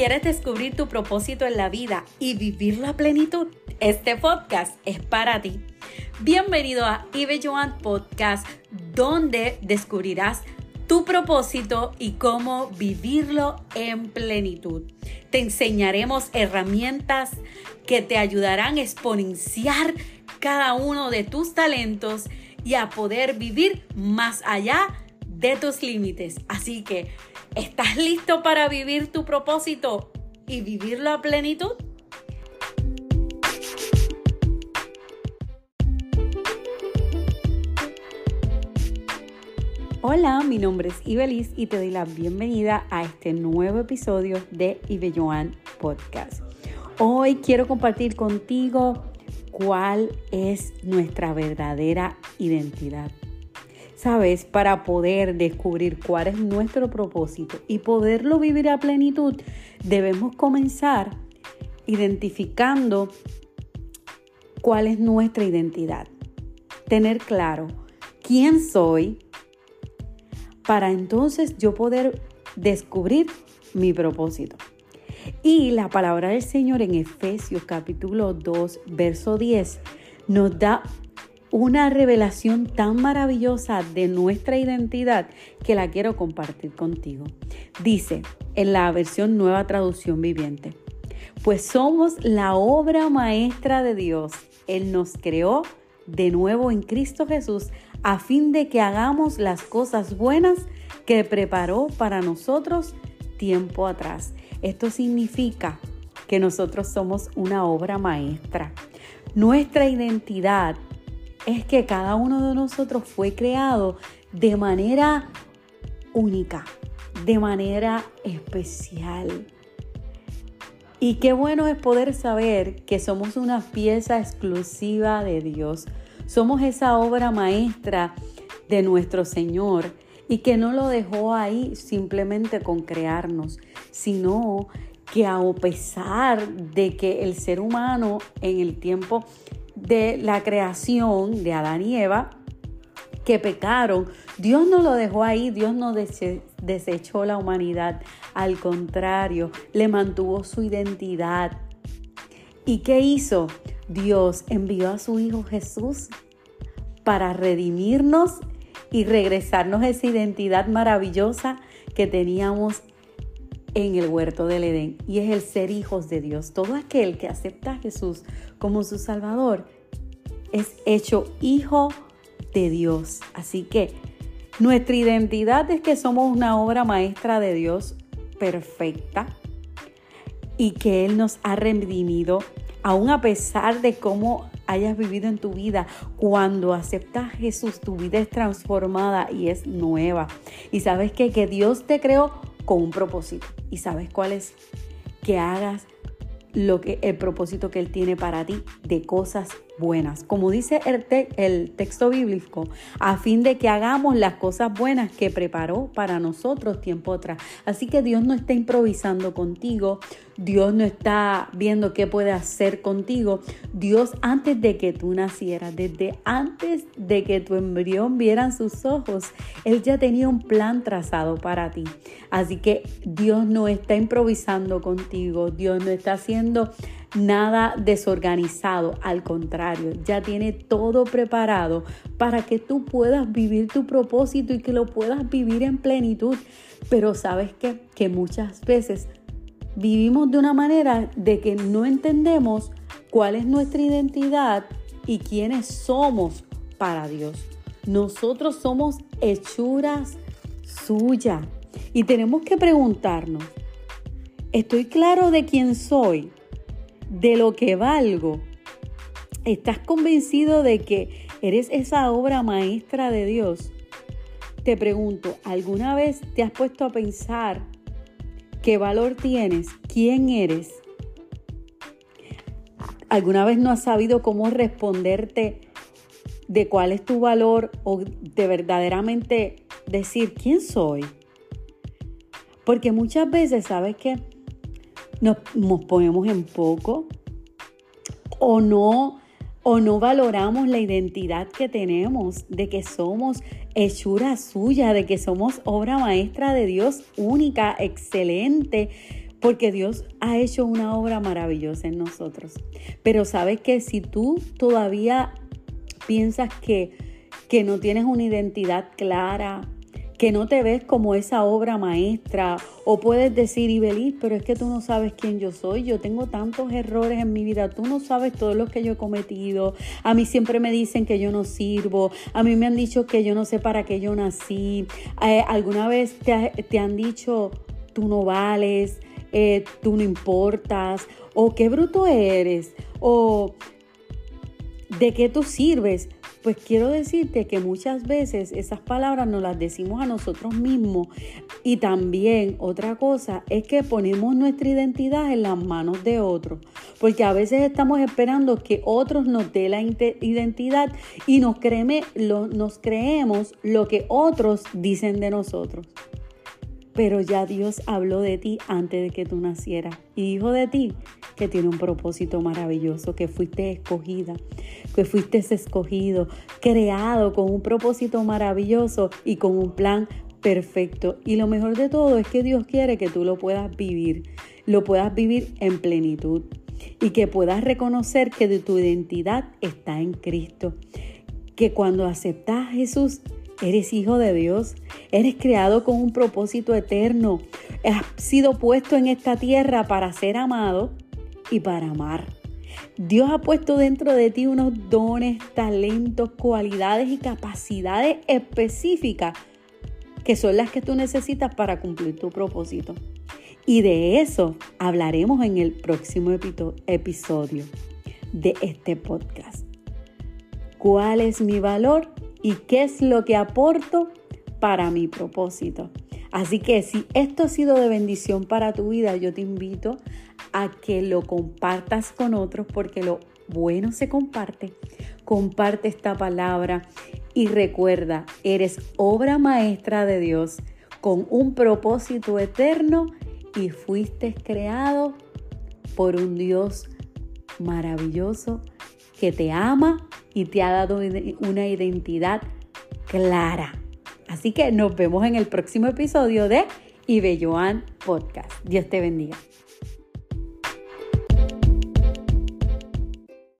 ¿Quieres descubrir tu propósito en la vida y vivir la plenitud? Este podcast es para ti. Bienvenido a Ibe Joan Podcast, donde descubrirás tu propósito y cómo vivirlo en plenitud. Te enseñaremos herramientas que te ayudarán a exponenciar cada uno de tus talentos y a poder vivir más allá de tus límites. Así que, ¿estás listo para vivir tu propósito y vivirlo a plenitud? Hola, mi nombre es Ibelis y te doy la bienvenida a este nuevo episodio de Ibe Podcast. Hoy quiero compartir contigo cuál es nuestra verdadera identidad. Sabes, para poder descubrir cuál es nuestro propósito y poderlo vivir a plenitud, debemos comenzar identificando cuál es nuestra identidad. Tener claro quién soy para entonces yo poder descubrir mi propósito. Y la palabra del Señor en Efesios capítulo 2, verso 10 nos da una revelación tan maravillosa de nuestra identidad que la quiero compartir contigo. Dice en la versión nueva traducción viviente, pues somos la obra maestra de Dios. Él nos creó de nuevo en Cristo Jesús a fin de que hagamos las cosas buenas que preparó para nosotros tiempo atrás. Esto significa que nosotros somos una obra maestra. Nuestra identidad es que cada uno de nosotros fue creado de manera única, de manera especial. Y qué bueno es poder saber que somos una pieza exclusiva de Dios. Somos esa obra maestra de nuestro Señor y que no lo dejó ahí simplemente con crearnos, sino que a pesar de que el ser humano en el tiempo de la creación de Adán y Eva, que pecaron, Dios no lo dejó ahí, Dios no desechó la humanidad, al contrario, le mantuvo su identidad. ¿Y qué hizo? Dios envió a su Hijo Jesús para redimirnos y regresarnos esa identidad maravillosa que teníamos en el huerto del Edén y es el ser hijos de Dios. Todo aquel que acepta a Jesús como su Salvador es hecho hijo de Dios. Así que nuestra identidad es que somos una obra maestra de Dios perfecta y que Él nos ha redimido, aun a pesar de cómo hayas vivido en tu vida. Cuando aceptas a Jesús, tu vida es transformada y es nueva. Y sabes que, que Dios te creó con un propósito. ¿Y sabes cuál es? Que hagas lo que el propósito que él tiene para ti de cosas buenas. Como dice el, texto bíblico, a fin de que hagamos las cosas buenas que preparó para nosotros tiempo atrás. Así que Dios no está improvisando contigo, Dios no está viendo qué puede hacer contigo. Dios antes de que tú nacieras, desde antes de que tu embrión vieran sus ojos, Él ya tenía un plan trazado para ti. Así que Dios no está improvisando contigo, Dios no está haciendo nada desorganizado, al contrario, ya tiene todo preparado para que tú puedas vivir tu propósito y que lo puedas vivir en plenitud. Pero sabes? Que muchas veces vivimos de una manera de que no entendemos cuál es nuestra identidad y quiénes somos para Dios. Nosotros somos hechuras suyas y tenemos que preguntarnos, ¿estoy claro de quién soy? De lo que valgo? ¿Estás convencido de que eres esa obra maestra de Dios? Te pregunto, ¿alguna vez te has puesto a pensar qué valor tienes? ¿Quién eres? ¿Alguna vez no has sabido cómo responderte de cuál es tu valor o de verdaderamente decir quién soy? Porque muchas veces, ¿sabes qué? Nos, ponemos en poco o no o no valoramos la identidad que tenemos, de que somos hechura suya, de que somos obra maestra de Dios única, excelente, porque Dios ha hecho una obra maravillosa en nosotros. Pero sabes que si tú todavía piensas que, que no tienes una identidad clara, que no te ves como esa obra maestra. O puedes decir, Ibeliz, pero es que tú no sabes quién yo soy, yo tengo tantos errores en mi vida, tú no sabes todo lo que yo he cometido, a mí siempre me dicen que yo no sirvo, a mí me han dicho que yo no sé para qué yo nací, eh, alguna vez te, han dicho, tú no vales, eh, tú no importas, o qué bruto eres, o de qué tú sirves. Pues quiero decirte que muchas veces esas palabras nos las decimos a nosotros mismos y también otra cosa es que ponemos nuestra identidad en las manos de otros, porque a veces estamos esperando que otros nos dé la identidad y nos, nos creemos lo que otros dicen de nosotros. Pero ya Dios habló de ti antes de que tú nacieras y dijo de ti que tiene un propósito maravilloso, que fuiste escogida, que fuiste escogido, creado con un propósito maravilloso y con un plan perfecto. Y lo mejor de todo es que Dios quiere que tú lo puedas vivir, lo puedas vivir en plenitud y que puedas reconocer que de tu identidad está en Cristo. Que cuando aceptas a Jesús, Eres hijo de Dios, eres creado con un propósito eterno, has sido puesto en esta tierra para ser amado y para amar. Dios ha puesto dentro de ti unos dones, talentos, cualidades y capacidades específicas que son las que tú necesitas para cumplir tu propósito. Y de eso hablaremos en el próximo episodio de este podcast. ¿Cuál es mi valor y qué es lo que aporto para mi propósito. Así que si esto ha sido de bendición para tu vida, yo te invito a que lo compartas con otros porque lo bueno se comparte. Comparte esta palabra y recuerda, eres obra maestra de Dios con un propósito eterno y fuiste creado por un Dios maravilloso que te ama y te ha dado una identidad clara. Así que nos vemos en el próximo episodio de Ibelloan Podcast. Dios te bendiga.